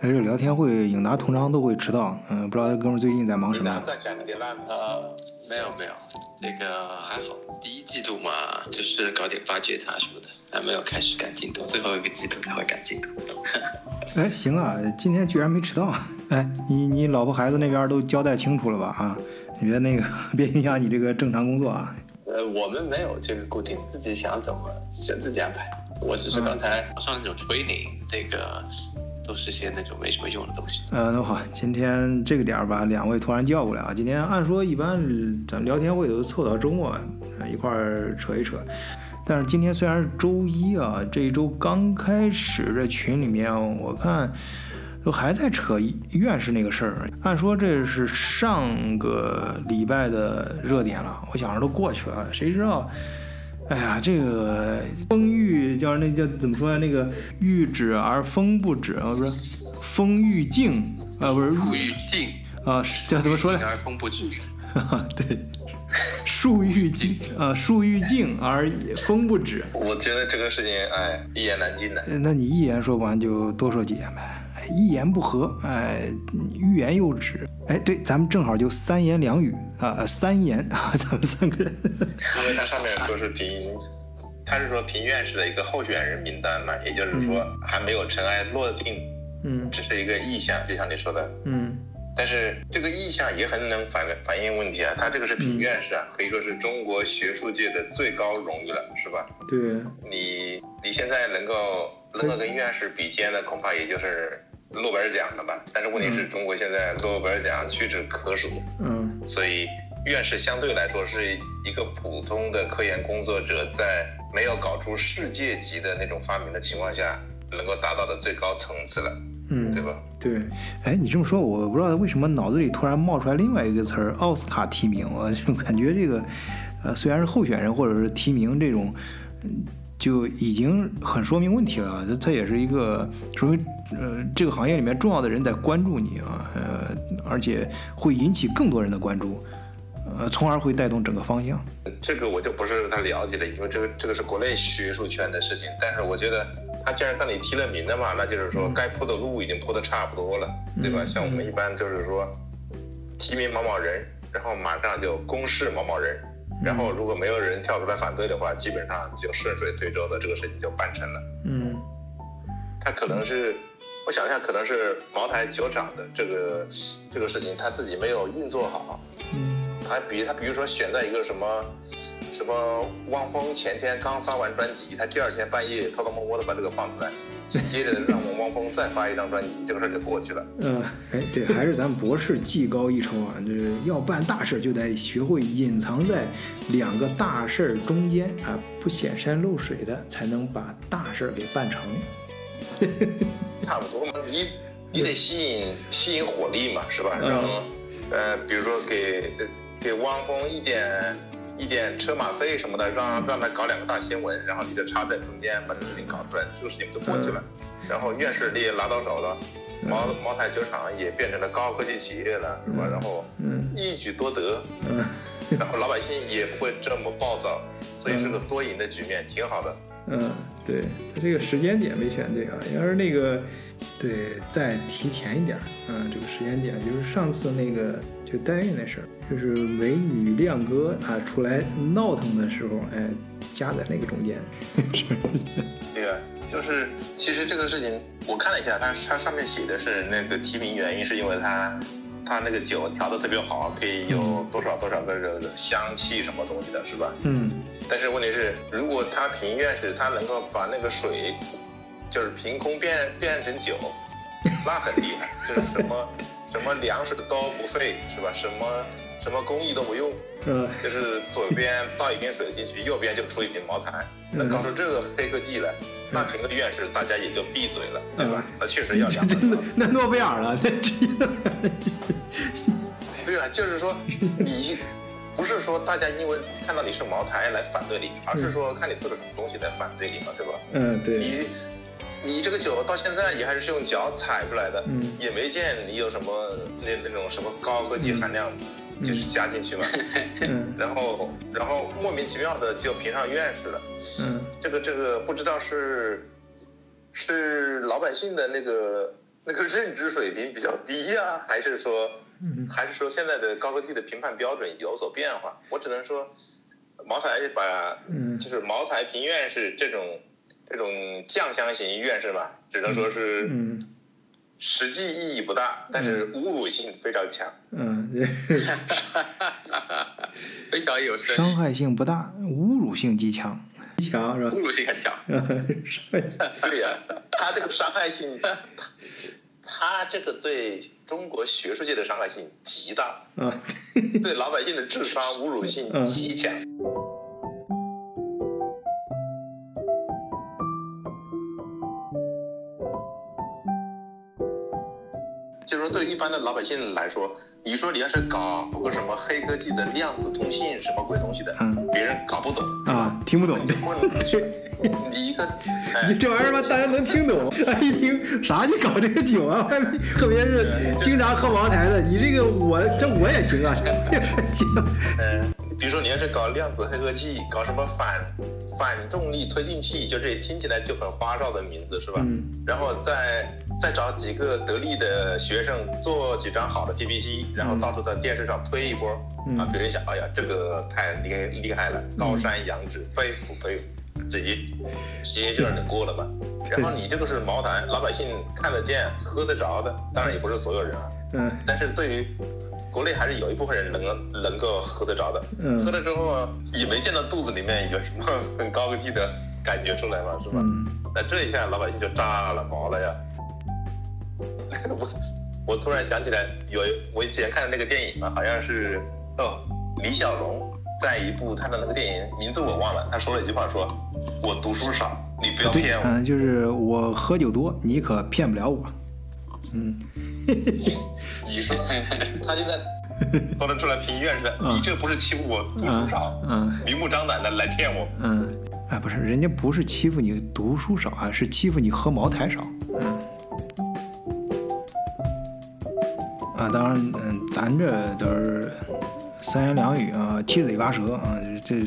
哎，这聊天会，颖达通常都会迟到。嗯，不知道哥们最近在忙什么？在赶点烂呃，没有没有，这个还好。第一季度嘛，就是搞点发掘啥什么的，还没有开始赶进度，最后一个季度才会赶进度。哎，行啊，今天居然没迟到。哎，你你老婆孩子那边都交代清楚了吧？啊，你别那个，别影响你这个正常工作啊。呃，我们没有这个固定，自己想怎么选自己安排。我只是刚才上那种推理，这个。都是些那种没什么用的东西。呃，那好，今天这个点儿把两位突然叫过来啊。今天按说一般咱们聊天会都凑到周末一块儿扯一扯，但是今天虽然是周一啊，这一周刚开始，这群里面我看都还在扯院士那个事儿。按说这是上个礼拜的热点了，我想着都过去了，谁知道？哎呀，这个风欲叫那叫怎么说呀？那个欲止而风不止啊，不是风欲静啊，不是树欲静啊，叫怎么说呢？而风不止。对，树欲静啊，树欲静而风不止。我觉得这个事情，哎，一言难尽的。那你一言说不完，就多说几言呗。一言不合，哎，欲言又止，哎，对，咱们正好就三言两语啊，三言啊，咱们三个人。因为它上面说是评，他是说评院士的一个候选人名单嘛，也就是说还没有尘埃落定，嗯，只是一个意向，就像你说的，嗯，但是这个意向也很能反反映问题啊，他这个是评院士啊，可以说是中国学术界的最高荣誉了，是吧？对，你你现在能够能够跟院士比肩的，恐怕也就是。诺贝尔奖了吧？但是问题是中国现在诺贝尔奖屈指可数，嗯，所以院士相对来说是一个普通的科研工作者，在没有搞出世界级的那种发明的情况下，能够达到的最高层次了，嗯，对吧？对，哎，你这么说，我不知道为什么脑子里突然冒出来另外一个词儿——奥斯卡提名，我就感觉这个，呃，虽然是候选人或者是提名这种，嗯。就已经很说明问题了，它它也是一个说明，呃，这个行业里面重要的人在关注你啊，呃，而且会引起更多人的关注，呃，从而会带动整个方向。这个我就不是太了解了，因为这个这个是国内学术圈的事情。但是我觉得他既然让你提了名的嘛，那就是说该铺的路已经铺的差不多了，对吧？像我们一般就是说提名某某人，然后马上就公示某某人。然后如果没有人跳出来反对的话，基本上就顺水推舟的这个事情就办成了。嗯，他可能是，我想一下，可能是茅台酒厂的这个这个事情他自己没有运作好。嗯，他比他比如说选在一个什么。什么？汪峰前天刚发完专辑，他第二天半夜偷偷摸摸的把这个放出来，紧接着让我们汪峰再发一张专辑，这个事儿就过去了。嗯，哎，对，还是咱博士技高一筹啊，就是要办大事就得学会隐藏在两个大事儿中间啊，不显山露水的，才能把大事儿给办成。差不多嘛，你你得吸引吸引火力嘛，是吧？让呃，比如说给给汪峰一点。一点车马费什么的，让让他搞两个大新闻，然后你就插在中间把这个事情搞出来，这个事情就过去了。然后院士你也拿到手了，茅茅台酒厂也变成了高科技企业了，是吧？然后一举多得，然后老百姓也不会这么暴躁，所以是个多赢的局面，挺好的。嗯，对他这个时间点没选对啊，要是那个对再提前一点，嗯，这个时间点就是上次那个。就代孕那事儿，就是美女亮哥啊出来闹腾的时候，哎，夹在那个中间。对啊，就是其实这个事情我看了一下，它它上面写的是那个提名原因是因为它它那个酒调的特别好，可以有多少多少个这个香气什么东西的，是吧？嗯。但是问题是，如果他凭院士他能够把那个水就是凭空变变成酒，那很厉害，就是什么。什么粮食都不费是吧？什么什么工艺都不用，嗯，就是左边倒一瓶水进去，右边就出一瓶茅台。那搞出这个黑科技来，那评个院士大家也就闭嘴了，对吧？那确实要两真的那诺贝尔了，那直接诺贝尔。对啊，就是说你不是说大家因为看到你是茅台来反对你，而是说看你做了什么东西来反对你嘛，对吧？嗯，对。你。你这个酒到现在也还是用脚踩出来的，嗯，也没见你有什么那那种什么高科技含量，就是加进去嘛，嗯，然后然后莫名其妙的就评上院士了，嗯，这个这个不知道是是老百姓的那个那个认知水平比较低呀，还是说，还是说现在的高科技的评判标准有所变化？我只能说，茅台把，就是茅台评院士这种这种酱香型院士吧，只能说是，实际意义不大，但是侮辱性非常强。嗯，非常有伤害性不大，侮辱性极强。强是吧？侮辱性很强。对呀，他这个伤害性，他这个对中国学术界的伤害性极大。嗯。对老百姓的智商侮辱性极强。就对一般的老百姓来说。你说你要是搞个什么黑科技的量子通信什么鬼东西的，嗯，别人搞不懂啊，听不懂。你一个，你这玩意儿吧，大家能听懂。一听啥就搞这个酒啊，特别是经常喝茅台的，你这个我这我也行啊，行。嗯，比如说你要是搞量子黑科技，搞什么反反重力推进器，就这听起来就很花哨的名字是吧？嗯。然后再再找几个得力的学生做几张好的 PPT。然后到处在电视上推一波，啊，别人想，哎呀，这个太厉厉害了，高山仰止，非虎非虎，直接直接就让你过了嘛。然后你这个是茅台，老百姓看得见、喝得着的，当然也不是所有人啊。嗯。但是对于国内还是有一部分人能能够喝得着的。嗯。喝了之后也没见到肚子里面有什么很高科技的感觉出来嘛，是吧？嗯。那这一下老百姓就炸了毛了呀。我。我突然想起来，有我以前看的那个电影嘛，好像是哦，李小龙在一部他的那个电影名字我忘了，他说了一句话，说：“我读书少，你不要骗我。”嗯，就是我喝酒多，你可骗不了我。嗯，你说他现在说得出来评院士，你这不是欺负我读书少？嗯，明目张胆的来骗我。嗯，哎，不是，人家不是欺负你读书少啊，是欺负你喝茅台少。嗯。啊，当然，嗯，咱这都是三言两语啊，七嘴八舌啊，这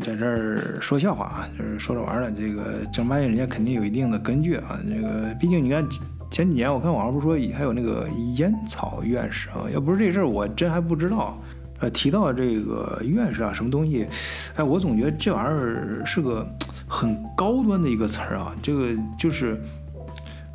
在这儿说笑话啊，就是说着玩的。这个正儿八经，人家肯定有一定的根据啊。这个毕竟你看前几年，我看网上不是说还有那个烟草院士啊，要不是这事儿，我真还不知道。呃，提到这个院士啊，什么东西，哎，我总觉得这玩意儿是个很高端的一个词儿啊，这个就是。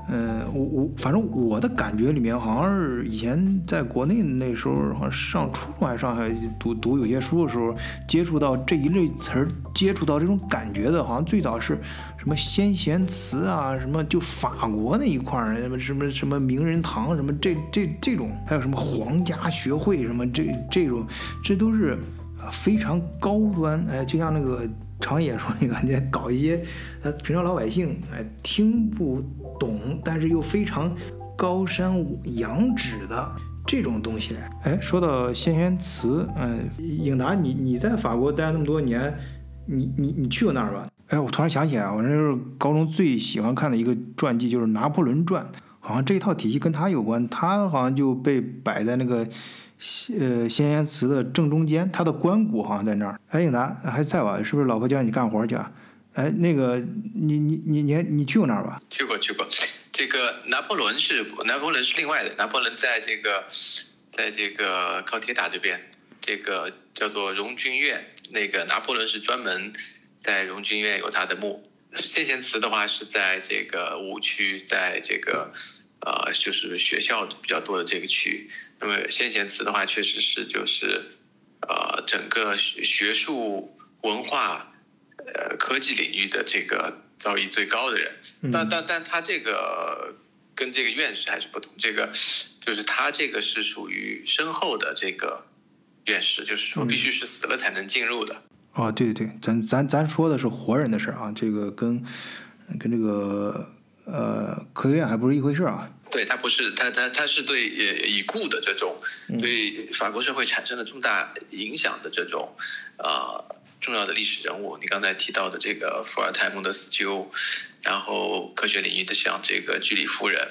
嗯，我我反正我的感觉里面，好像是以前在国内那时候，好像上初中还上海读读有些书的时候，接触到这一类词儿，接触到这种感觉的，好像最早是什么先贤祠啊，什么就法国那一块儿，什么什么什么名人堂，什么这这这种，还有什么皇家学会，什么这这种，这都是啊非常高端，哎，就像那个。常野说：“那个，你搞一些，呃，平常老百姓哎听不懂，但是又非常高山仰止的这种东西来。哎，说到先贤祠，嗯，颖达，你你在法国待那么多年，你你你去过那儿吧？哎，我突然想起来，我那时候高中最喜欢看的一个传记就是《拿破仑传》，好像这一套体系跟他有关，他好像就被摆在那个。”呃，先贤祠的正中间，他的棺椁好像在那儿。哎，应达还在吧？是不是老婆叫你干活去啊？哎，那个，你你你你你去过那儿吧？去过去过。这个拿破仑是拿破仑是另外的，拿破仑在这个，在这个靠铁塔这边，这个叫做荣军院。那个拿破仑是专门在荣军院有他的墓。先贤祠的话是在这个五区，在这个呃，就是学校比较多的这个区域。那么先贤祠的话，确实是就是，呃，整个学术文化，呃，科技领域的这个造诣最高的人。但但但他这个跟这个院士还是不同，这个就是他这个是属于深厚的这个院士，就是说必须是死了才能进入的。哦，对对对，咱咱咱说的是活人的事儿啊，这个跟跟这个呃科学院还不是一回事啊。对他不是他他他是对呃已故的这种对法国社会产生了重大影响的这种呃重要的历史人物，你刚才提到的这个伏尔泰、孟德斯鸠，然后科学领域的像这个居里夫人，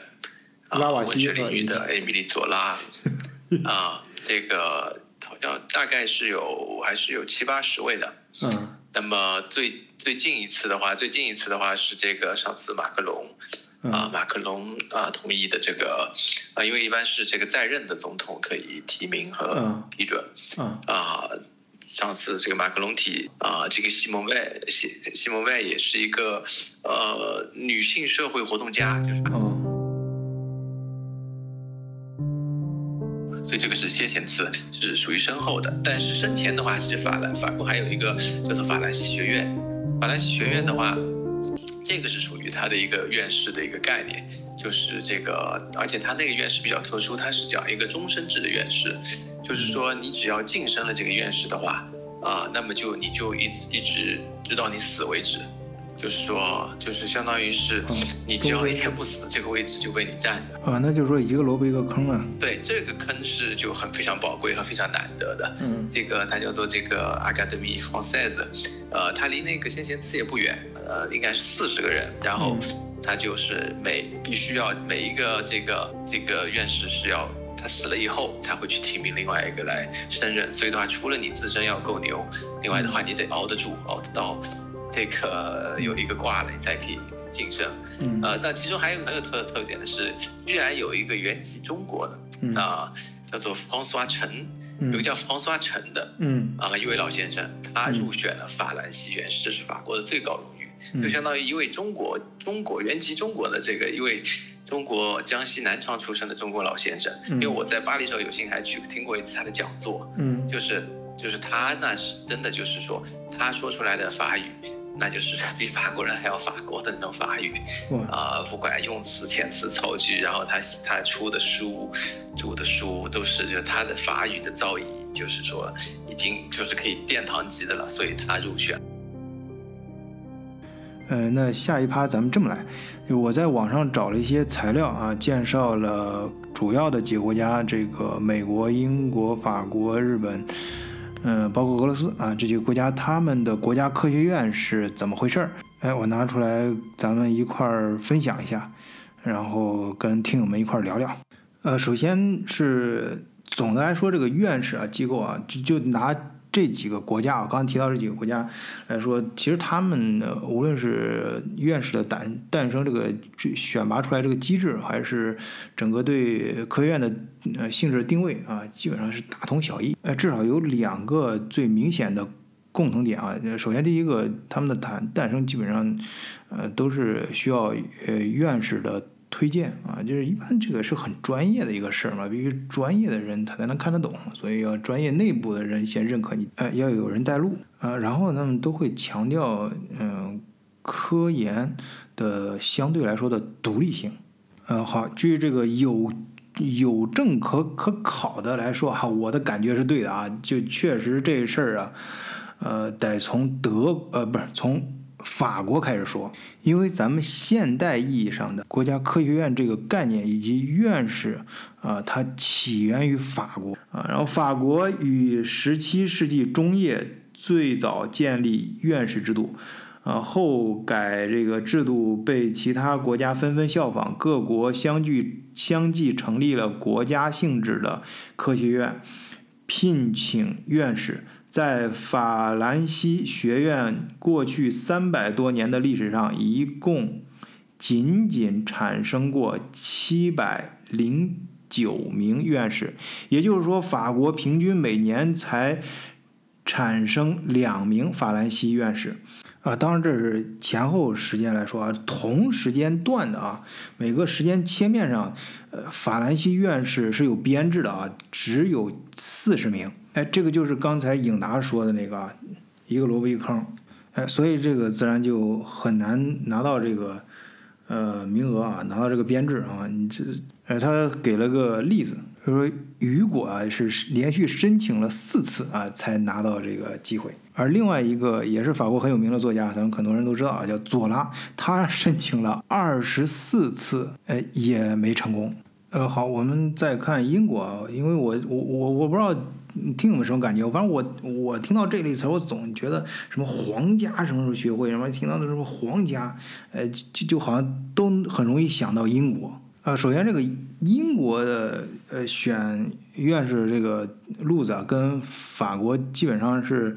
啊，文学领域的艾米丽佐拉，啊，这个好像大概是有还是有七八十位的，嗯，那么最最近一次的话，最近一次的话是这个上次马克龙。啊，马克龙啊同意的这个啊，因为一般是这个在任的总统可以提名和批准嗯啊。上次这个马克龙提啊，这个西蒙外西西蒙外也是一个呃女性社会活动家，就是。这个是先贤祠，是属于身后的。但是生前的话，其实法兰法国还有一个叫做法兰西学院。法兰西学院的话，这个是属于他的一个院士的一个概念，就是这个，而且他那个院士比较特殊，他是讲一个终身制的院士，就是说你只要晋升了这个院士的话，啊，那么就你就一直一直直到你死为止。就是说，就是相当于是，你只要一天不死，这个位置就被你占着。啊，那就是说一个萝卜一个坑啊。对，这个坑是就很非常宝贵和非常难得的。嗯，这个它叫做这个 Academy Française，呃，它离那个先贤祠也不远，呃，应该是四十个人。然后它就是每必须要每一个这个这个院士是要他死了以后才会去提名另外一个来升任。所以的话，除了你自身要够牛，另外的话你得熬得住，熬得到。这个有一个挂了，你才可以晋升。嗯，呃，但其中还有很有特特点的是，居然有一个原籍中国的，啊，叫做方苏阿陈，有个叫方苏阿陈的，嗯，啊，一位老先生，他入选了法兰西院士，这是法国的最高荣誉，就相当于一位中国中国原籍中国的这个一位中国江西南昌出生的中国老先生。因为我在巴黎时候有幸还去听过一次他的讲座，嗯，就是就是他那是真的就是说他说出来的法语。那就是比法国人还要法国的那种法语，啊，不管用词、遣词、造句，然后他他出的书、读的书都是就他的法语的造诣，就是说已经就是可以殿堂级的了，所以他入选。呃，那下一趴咱们这么来，我在网上找了一些材料啊，介绍了主要的几个国家，这个美国、英国、法国、日本。嗯，包括俄罗斯啊这几个国家，他们的国家科学院是怎么回事儿？哎，我拿出来，咱们一块儿分享一下，然后跟听友们一块儿聊聊。呃，首先是总的来说，这个院士啊机构啊，就就拿。这几个国家啊，刚刚提到这几个国家来说，其实他们无论是院士的诞诞生这个选拔出来这个机制，还是整个对科学院的呃性质定位啊，基本上是大同小异。呃，至少有两个最明显的共同点啊。首先，第一个，他们的诞诞生基本上呃都是需要呃院士的。推荐啊，就是一般这个是很专业的一个事儿嘛，必须专业的人他才能看得懂，所以要专业内部的人先认可你，呃，要有人带路啊，然后他们都会强调，嗯，科研的相对来说的独立性，呃，好，据这个有有证可可考的来说哈，我的感觉是对的啊，就确实这事儿啊，呃，得从德呃不是从。法国开始说，因为咱们现代意义上的国家科学院这个概念以及院士啊，它起源于法国啊。然后法国于十七世纪中叶最早建立院士制度，啊后改这个制度被其他国家纷纷效仿，各国相继相继成立了国家性质的科学院，聘请院士。在法兰西学院过去三百多年的历史上，一共仅仅产生过七百零九名院士，也就是说，法国平均每年才产生两名法兰西院士。啊，当然这是前后时间来说啊，同时间段的啊，每个时间切面上，呃，法兰西院士是有编制的啊，只有四十名。哎，这个就是刚才颖达说的那个啊，一个萝卜一坑，哎，所以这个自然就很难拿到这个呃名额啊，拿到这个编制啊。你这，哎，他给了个例子，他说雨果啊是连续申请了四次啊才拿到这个机会。而另外一个也是法国很有名的作家，咱们很多人都知道啊，叫左拉，他申请了二十四次，哎，也没成功。呃，好，我们再看英国，因为我我我我不知道听友们什么感觉，反正我我听到这类词，我总觉得什么皇家什么时候学会，什么听到的什么皇家，呃，就就好像都很容易想到英国啊。首先，这个英国的呃选院士这个路子啊，跟法国基本上是。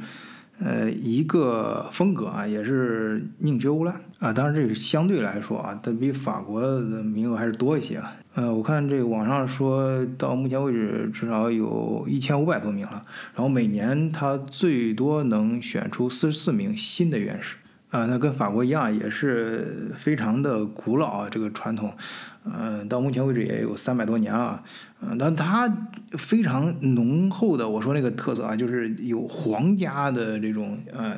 呃一个风格啊，也是宁缺毋滥啊。当然这个相对来说啊，它比法国的名额还是多一些啊。呃，我看这个网上说到目前为止至少有一千五百多名了，然后每年他最多能选出四十四名新的院士。啊，那跟法国一样，也是非常的古老啊，这个传统，嗯，到目前为止也有三百多年了，嗯，但它非常浓厚的，我说那个特色啊，就是有皇家的这种呃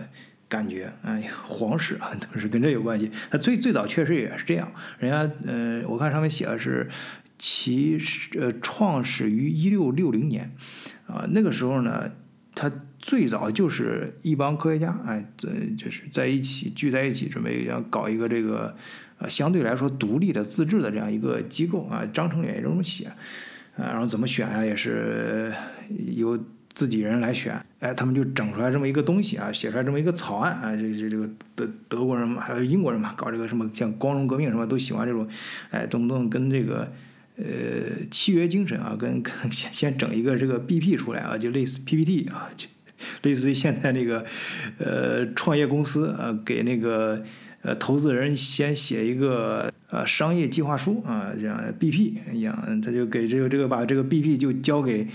感觉，哎，皇室啊都是跟这有关系。它最最早确实也是这样，人家呃，我看上面写的是其呃创始于一六六零年，啊，那个时候呢，它。最早就是一帮科学家，哎，这就是在一起聚在一起，准备要搞一个这个呃相对来说独立的自治的这样一个机构啊。章程也这么写，啊，然后怎么选啊，也是由自己人来选，哎，他们就整出来这么一个东西啊，写出来这么一个草案啊。这这这个德德国人嘛，还有英国人嘛，搞这个什么像光荣革命什么都喜欢这种，哎，动不动跟这个呃契约精神啊，跟先先整一个这个 BP 出来啊，就类似 PPT 啊，就。类似于现在那个，呃，创业公司啊，给那个呃投资人先写一个呃商业计划书啊，这样 BP 一样，他就给这个这个把这个 BP 就交给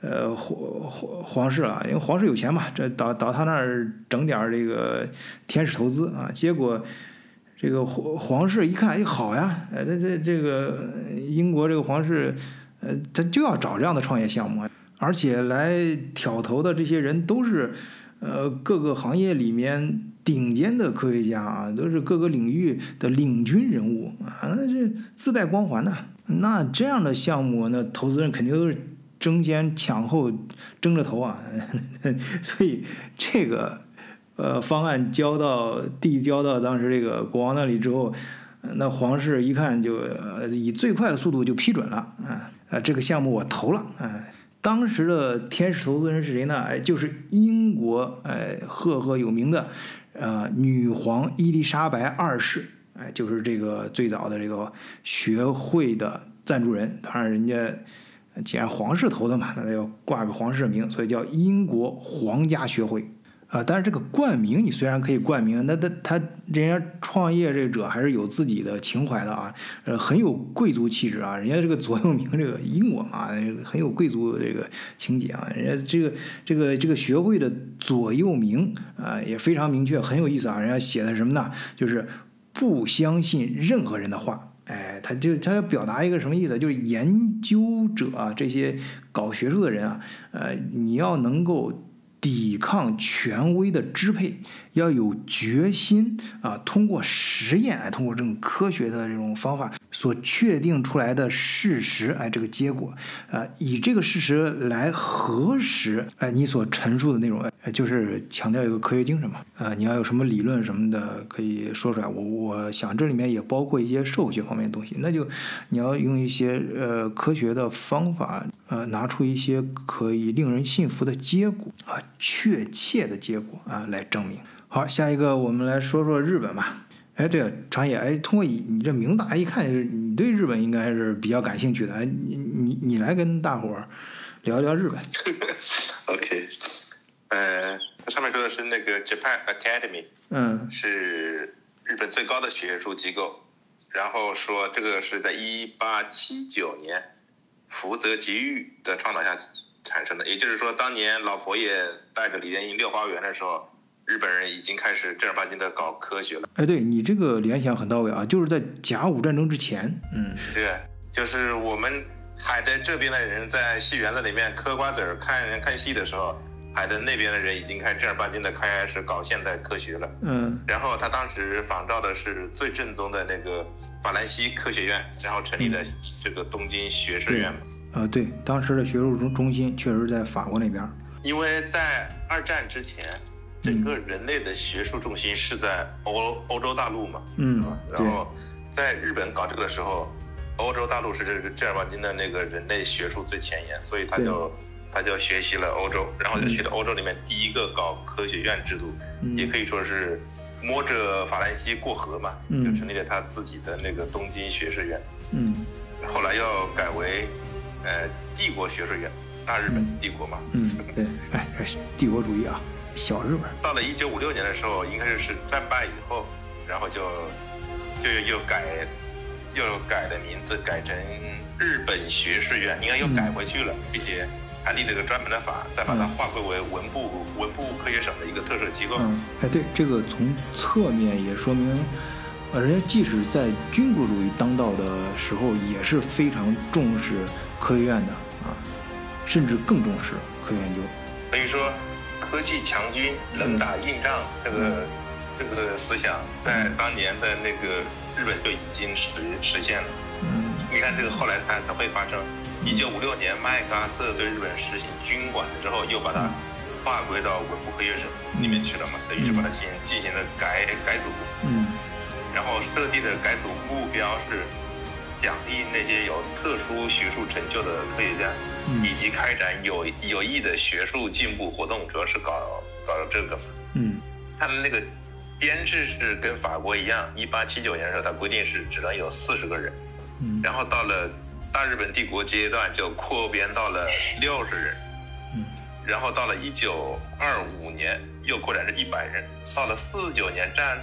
呃皇皇皇室了，因为皇室有钱嘛，这到到他那儿整点这个天使投资啊，结果这个皇皇室一看，哎好呀，呃这这这个英国这个皇室，呃他就要找这样的创业项目。而且来挑头的这些人都是，呃，各个行业里面顶尖的科学家啊，都是各个领域的领军人物啊，那这自带光环呐。那这样的项目，那投资人肯定都是争先抢后争着投啊。所以这个呃方案交到递交到当时这个国王那里之后，那皇室一看就以最快的速度就批准了啊啊，这个项目我投了啊。当时的天使投资人是谁呢？哎，就是英国哎赫赫有名的，呃，女皇伊丽莎白二世，哎，就是这个最早的这个学会的赞助人。当然，人家既然皇室投的嘛，那要挂个皇室名，所以叫英国皇家学会。啊，但是这个冠名你虽然可以冠名，那他他人家创业这者还是有自己的情怀的啊，呃，很有贵族气质啊。人家这个座右铭，这个英国嘛，很有贵族这个情节啊。人家这个这个这个学会的座右铭啊，也非常明确，很有意思啊。人家写的什么呢？就是不相信任何人的话。哎，他就他要表达一个什么意思？就是研究者啊，这些搞学术的人啊，呃，你要能够。抵抗权威的支配，要有决心啊！通过实验，通过这种科学的这种方法所确定出来的事实，哎，这个结果，啊，以这个事实来核实，哎，你所陈述的内容，哎，就是强调一个科学精神嘛，啊，你要有什么理论什么的可以说出来。我我想这里面也包括一些社会学方面的东西，那就你要用一些呃科学的方法，呃，拿出一些可以令人信服的结果啊。确切的结果啊，来证明。好，下一个我们来说说日本吧。哎，对了，长野，哎，通过你你这名字，一看就是你对日本应该是比较感兴趣的。哎，你你你来跟大伙儿聊聊日本。OK，呃，它上面说的是那个 Japan Academy，嗯，是日本最高的学术机构。然后说这个是在一八七九年福泽吉玉的倡导下。产生的，也就是说，当年老佛爷带着李莲英遛花园的时候，日本人已经开始正儿八经的搞科学了。哎，对你这个联想很到位啊，就是在甲午战争之前，嗯，对，就是我们海的这边的人在戏园子里面嗑瓜子儿看看戏的时候，海的那边的人已经开始正儿八经的开始搞现代科学了。嗯，然后他当时仿照的是最正宗的那个法兰西科学院，然后成立了这个东京学士院。呃，对，当时的学术中中心确实在法国那边，因为在二战之前，整个人类的学术重心是在欧欧洲大陆嘛，嗯，然后在日本搞这个的时候，欧洲大陆是正儿八经的那个人类学术最前沿，所以他就他就学习了欧洲，然后就去了欧洲里面第一个搞科学院制度，也可以说是摸着法兰西过河嘛，就成立了他自己的那个东京学士院，嗯，后来要改为。呃，帝国学士院，大日本帝国嘛。嗯，对，哎，帝国主义啊，小日本。到了一九五六年的时候，应该是是战败以后，然后就就又改又改了名字，改成日本学士院，应该又改回去了，并且还立了个专门的法，再把它划归为文部文部科学省的一个特设机构。嗯，哎，对，这个从侧面也说明，呃，人家即使在军国主义当道的时候，也是非常重视科学院的啊，甚至更重视科学研究。等于说，科技强军，冷打硬仗，这个这个思想在当年的那个日本就已经实实现了。嗯。你看这个后来它才会发生。一九五六年麦克阿瑟对日本实行军管之后，又把它划归到文部科学省里面去了嘛，等于是把它进进行了改改组，嗯。然后设计的改组目标是奖励那些有特殊学术成就的科学家，嗯。以及开展有有益的学术进步活动，主要是搞搞这个嘛。嗯。他们那个编制是跟法国一样，一八七九年的时候，他规定是只能有四十个人，嗯。然后到了大日本帝国阶段就扩编到了六十人，嗯。然后到了一九二五年又扩展至一百人，到了四九年战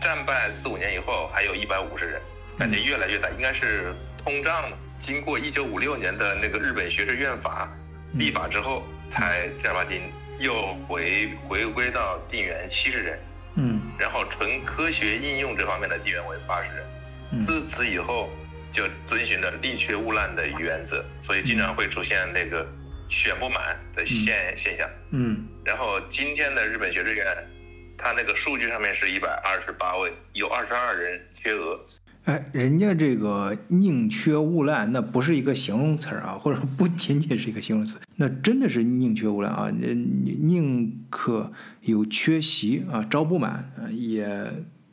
战败四五年以后还有一百五十人，感觉越来越大，应该是通胀了。经过一九五六年的那个日本学士院法立法之后，才正儿八经又回回归到定员七十人，嗯然后纯科学应用这方面的定员为八十人。嗯自此以后就遵循了宁缺毋滥的原则，所以经常会出现那个选不满的现现象。嗯然后今天的日本学士院，它那个数据上面是一百二十八位，有二十二人缺额。哎，人家这个宁缺毋滥，那不是一个形容词儿啊，或者不仅仅是一个形容词，那真的是宁缺毋滥啊，呃宁可有缺席啊，招不满，呃也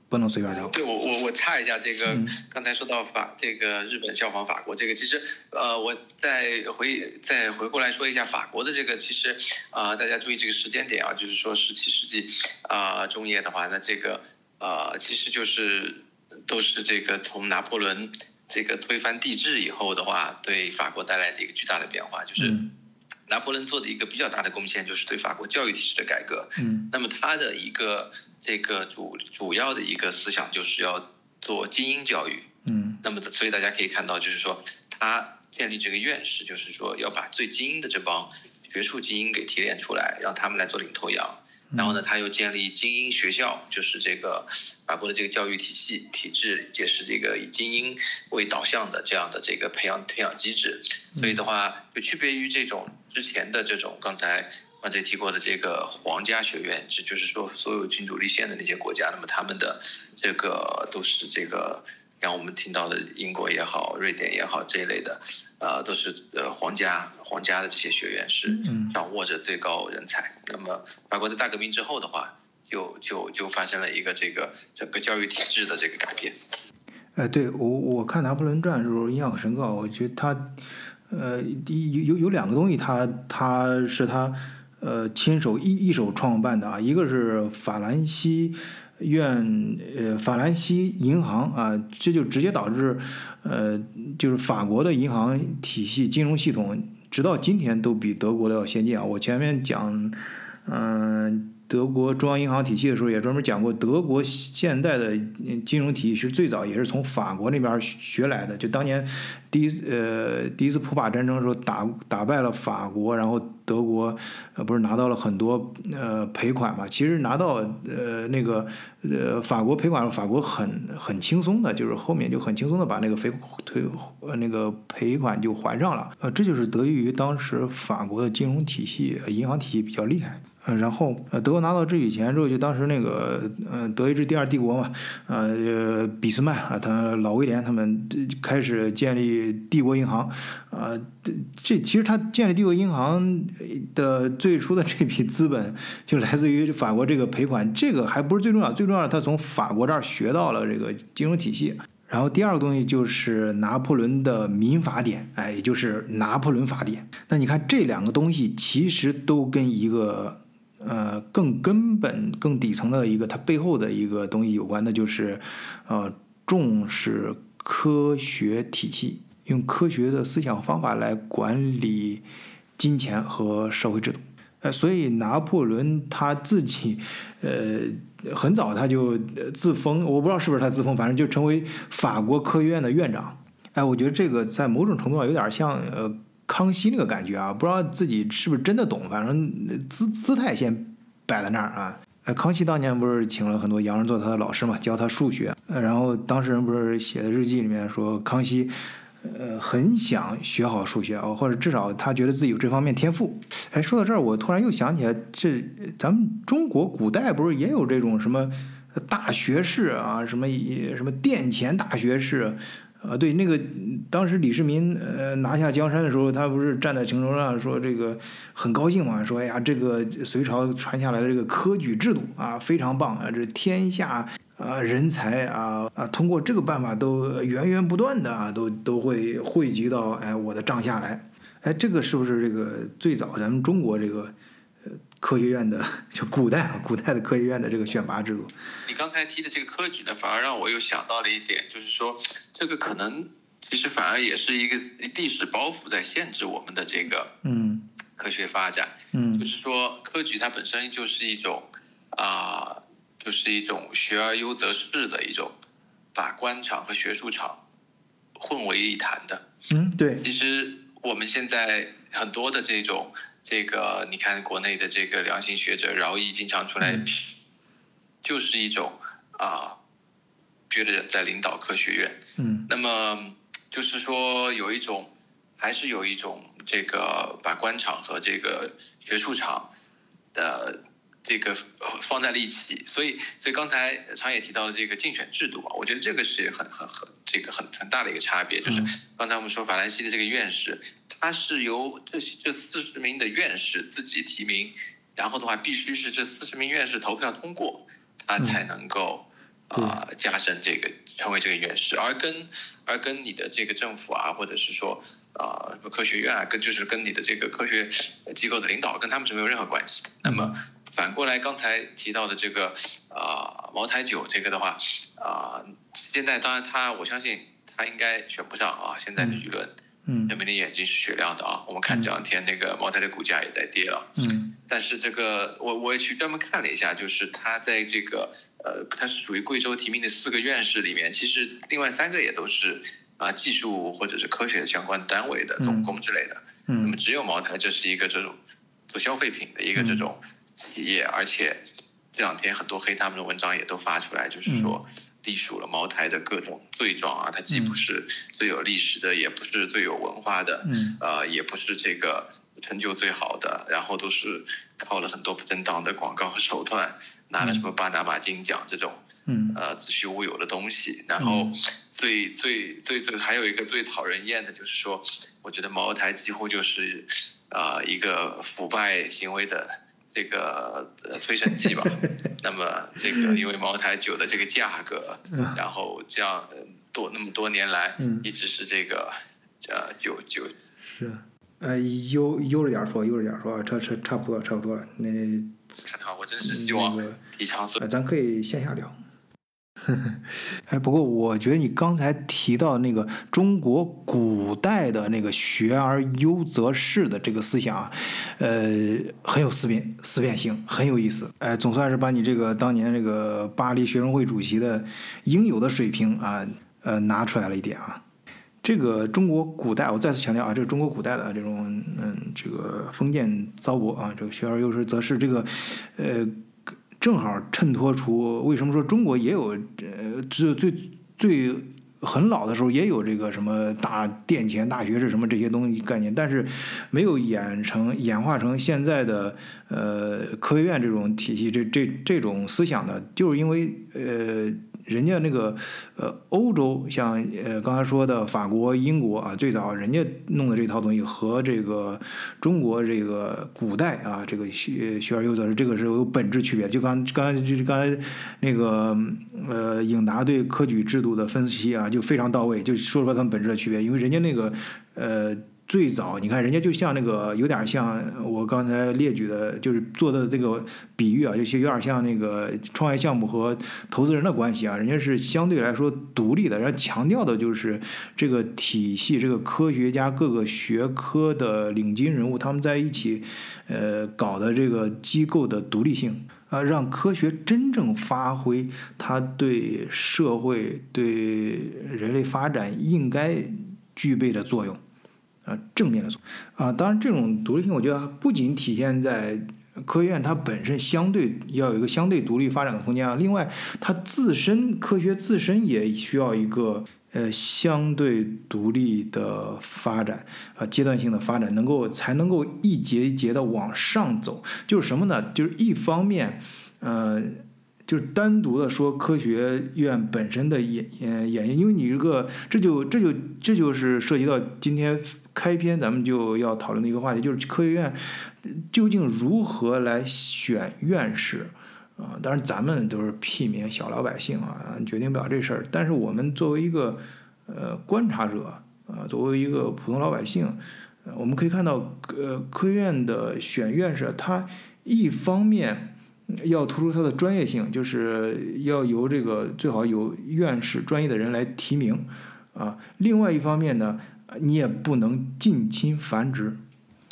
不能随便招。对我我我插一下，这个嗯刚才说到法这个日本效仿法国这个，其实呃，我再回再回过来说一下法国的这个，其实啊、大家注意这个时间点啊，就是说十七世纪啊、中叶的话，那这个呃，其实就是都是这个从拿破仑这个推翻帝制以后的话，对法国带来的一个巨大的变化，就是嗯拿破仑做的一个比较大的贡献，就是对法国教育体制的改革。嗯那么他的一个这个主主要的一个思想就是要做精英教育。嗯那么，所以大家可以看到，就是说他建立这个院士，就是说要把最精英的这帮学术精英给提炼出来，让他们来做领头羊。然后呢，他又建立精英学校，就是这个法国的这个教育体系体制，也是这个以精英为导向的这样的这个培养培养机制。所以的话，就区别于这种之前的这种刚才刚才提过的这个皇家学院，这就是说所有君主立宪的那些国家，那么他们的这个都是这个像我们听到的英国也好、瑞典也好这一类的，呃，都是呃皇家皇家的这些学院是嗯掌握着最高人才。那么法国在大革命之后的话，就就就发生了一个这个整个教育体制的这个改变。哎，对我我看《拿破仑传》的时候印象很深刻，我觉得他，呃，有有有两个东西他，他是他呃亲手一一手创办的啊，一个是法兰西院呃法兰西银行啊，这就直接导致呃就是法国的银行体系金融系统直到今天都比德国的要先进啊。我前面讲嗯。德国中央银行体系的时候，也专门讲过，德国现代的金融体系是最早也是从法国那边学来的。就当年第一呃第一次普法战争的时候打打败了法国，然后德国呃不是拿到了很多呃赔款嘛？其实拿到呃那个呃法国赔款，法国很很轻松的，就是后面就很轻松的把那个赔退呃那个赔款就还上了。呃，这就是得益于当时法国的金融体系、银行体系比较厉害。嗯，然后呃，德国拿到这笔钱之后，就当时那个呃，德意志第二帝国嘛，呃，俾斯麦啊，他老威廉他们开始建立帝国银行，啊、这这其实他建立帝国银行的最初的这笔资本就来自于法国这个赔款，这个还不是最重要，最重要的他从法国这儿学到了这个金融体系。然后第二个东西就是拿破仑的民法典，哎，也就是拿破仑法典。那你看这两个东西其实都跟一个呃更根本、更底层的一个它背后的一个东西有关，的就是呃重视科学体系，用科学的思想方法来管理金钱和社会制度。呃，所以拿破仑他自己，呃，很早他就自封，我不知道是不是他自封，反正就成为法国科学院的院长。哎，我觉得这个在某种程度上有点像呃康熙那个感觉啊，不知道自己是不是真的懂，反正姿姿态先摆在那儿啊。康熙当年不是请了很多洋人做他的老师嘛，教他数学。然后当事人不是写的日记里面说，康熙。呃，很想学好数学啊，或者至少他觉得自己有这方面天赋。哎，说到这儿，我突然又想起来，这咱们中国古代不是也有这种什么大学士啊，什么什么殿前大学士？啊，对，那个当时李世民呃拿下江山的时候，他不是站在城楼上说这个很高兴嘛，说哎呀，这个隋朝传下来的这个科举制度啊，非常棒啊，这天下。啊，人才啊啊，通过这个办法都源源不断的啊，都都会汇集到哎我的帐下来，哎，这个是不是这个最早咱们中国这个科学院的就古代啊古代的科学院的这个选拔制度？你刚才提的这个科举呢，反而让我又想到了一点，就是说这个可能其实反而也是一个历史包袱在限制我们的这个嗯科学发展，嗯，就是说科举它本身就是一种啊。就是一种学而优则仕的一种，把官场和学术场混为一谈的。嗯，对。其实我们现在很多的这种这个，你看国内的这个良心学者饶毅经常出来，就是一种啊，觉得在领导科学院。嗯。那么就是说有一种，还是有一种这个把官场和这个学术场的。这个放在了一起，所以所以刚才常也提到了这个竞选制度啊，我觉得这个是很很很这个很很大的一个差别，就是刚才我们说法兰西的这个院士，他是由这这四十名的院士自己提名，然后的话必须是这四十名院士投票通过，他才能够啊加深这个成为这个院士，而跟而跟你的这个政府啊，或者是说啊科学院啊，跟就是跟你的这个科学机构的领导，跟他们是没有任何关系，那么。反过来，刚才提到的这个啊，茅台酒这个的话啊，现在当然他，我相信他应该选不上啊。现在的舆论，嗯，人民的眼睛是雪亮的啊。我们看这两天那个茅台的股价也在跌了，嗯。但是这个我我也去专门看了一下，就是他在这个呃，他是属于贵州提名的四个院士里面，其实另外三个也都是啊技术或者是科学相关单位的总工之类的，嗯。那么只有茅台这是一个这种做消费品的一个这种。企业，而且这两天很多黑他们的文章也都发出来，就是说，隶属了茅台的各种罪状啊，它既不是最有历史的，也不是最有文化的，呃，也不是这个成就最好的，然后都是靠了很多不正当的广告和手段，拿了什么巴拿马金奖这种，嗯。呃，子虚乌有的东西。然后最最最最还有一个最讨人厌的就是说，我觉得茅台几乎就是啊一个腐败行为的。这个催生剂吧，那么这个因为茅台酒的这个价格，然后这样多那么多年来，一直是这个呃酒酒是，呃悠悠着点说，悠着点说，差差差不多差不多了，那我真是希望一尝试，咱可以线下聊。哎，不过我觉得你刚才提到那个中国古代的那个“学而优则仕”的这个思想啊，呃，很有思辨思辨性，很有意思。哎，总算是把你这个当年这个巴黎学生会主席的应有的水平啊，呃，拿出来了一点啊。这个中国古代，我再次强调啊，这个中国古代的这种嗯，这个封建糟粕啊，这个“学而优则仕”这个，呃。正好衬托出为什么说中国也有呃最最最很老的时候也有这个什么大殿前大学是什么这些东西概念，但是没有演成演化成现在的呃科学院这种体系这这这种思想呢，就是因为呃。人家那个呃，欧洲像呃刚才说的法国、英国啊，最早人家弄的这套东西和这个中国这个古代啊，这个学学而优则仕，这个是有本质区别。就刚刚就是刚才那个呃，颖达对科举制度的分析啊，就非常到位，就说出他们本质的区别。因为人家那个呃最早你看人家就像那个有点像我刚才列举的，就是做的这个比喻啊，有些有点像那个创业项目和投资人的关系啊，人家是相对来说独立的，人家强调的就是这个体系，这个科学家各个学科的领军人物他们在一起，呃，搞的这个机构的独立性啊，让科学真正发挥它对社会、对人类发展应该具备的作用。啊，正面的做啊，当然这种独立性，我觉得不仅体现在科学院它本身相对要有一个相对独立发展的空间啊，另外它自身科学自身也需要一个呃相对独立的发展啊，阶段性的发展，能够才能够一节一节的往上走。就是什么呢？就是一方面，呃。就是单独的说科学院本身的演演演，因为你这个这就这就这就是涉及到今天开篇咱们就要讨论的一个话题，就是科学院究竟如何来选院士啊？当然咱们都是屁民小老百姓啊，决定不了这事儿。但是我们作为一个呃观察者啊，作为一个普通老百姓，我们可以看到呃科学院的选院士，他一方面。要突出他的专业性，就是要由这个最好有院士专业的人来提名，啊，另外一方面呢，你也不能近亲繁殖，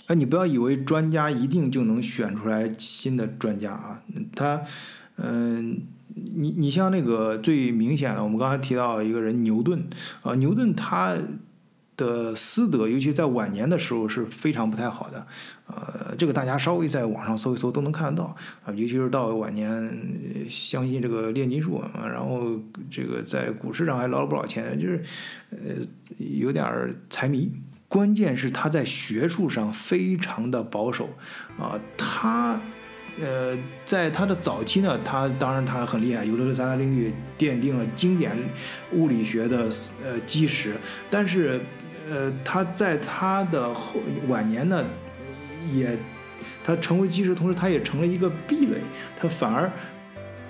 啊，你不要以为专家一定就能选出来新的专家啊，他，嗯，你你像那个最明显的，我们刚才提到一个人牛顿，啊，牛顿他。的私德，尤其在晚年的时候是非常不太好的，呃，这个大家稍微在网上搜一搜都能看得到啊，尤其是到晚年相信这个炼金术啊，然后这个在股市上还捞了不少钱，就是呃有点财迷。关键是他在学术上非常的保守啊，他呃在他的早期呢，他当然他很厉害，尤德三大定律奠定了经典物理学的呃基石，但是。呃，他在他的后晚年呢，也他成为基石，同时他也成了一个壁垒，他反而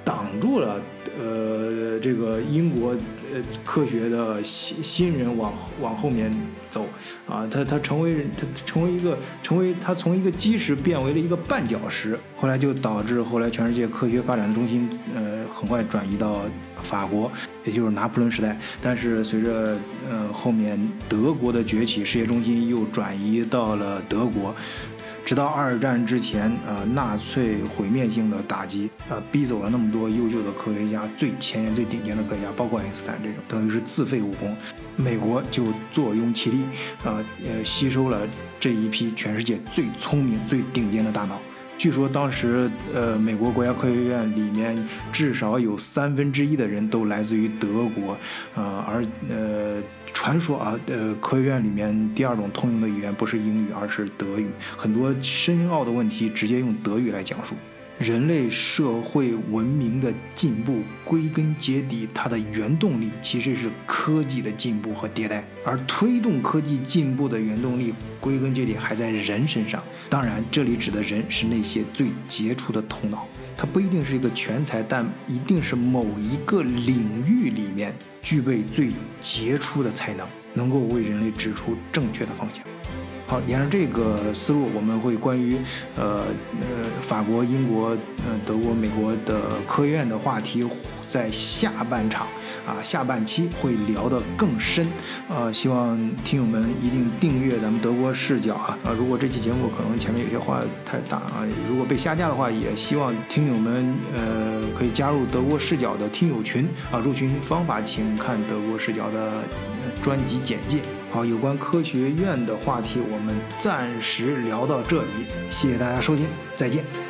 挡住了呃这个英国呃科学的新新人往往后面走啊，他他成为他成为一个成为他从一个基石变为了一个绊脚石，后来就导致后来全世界科学发展的中心呃很快转移到。法国，也就是拿破仑时代，但是随着呃后面德国的崛起，世界中心又转移到了德国，直到二战之前，啊，纳粹毁灭性的打击，啊，逼走了那么多优秀的科学家，最前沿、最顶尖的科学家，包括爱因斯坦这种，等于是自废武功，美国就坐拥其利，啊，呃，吸收了这一批全世界最聪明、最顶尖的大脑。据说当时，呃，美国国家科学院里面至少有三分之一的人都来自于德国，啊，而呃，传说啊，呃，科学院里面第二种通用的语言不是英语，而是德语，很多深奥的问题直接用德语来讲述。人类社会文明的进步，归根结底，它的原动力其实是科技的进步和迭代，而推动科技进步的原动力，归根结底还在人身上。当然，这里指的人是那些最杰出的头脑，他不一定是一个全才，但一定是某一个领域里面具备最杰出的才能，能够为人类指出正确的方向。好，沿着这个思路，我们会关于呃呃法国、英国、呃德国、美国的科学院的话题，在下半场啊下半期会聊得更深。呃，希望听友们一定订阅咱们德国视角啊啊！如果这期节目可能前面有些话太大啊，如果被下架的话，也希望听友们呃可以加入德国视角的听友群啊。入群方法请看德国视角的专辑简介。好，有关科学院的话题，我们暂时聊到这里，谢谢大家收听，再见。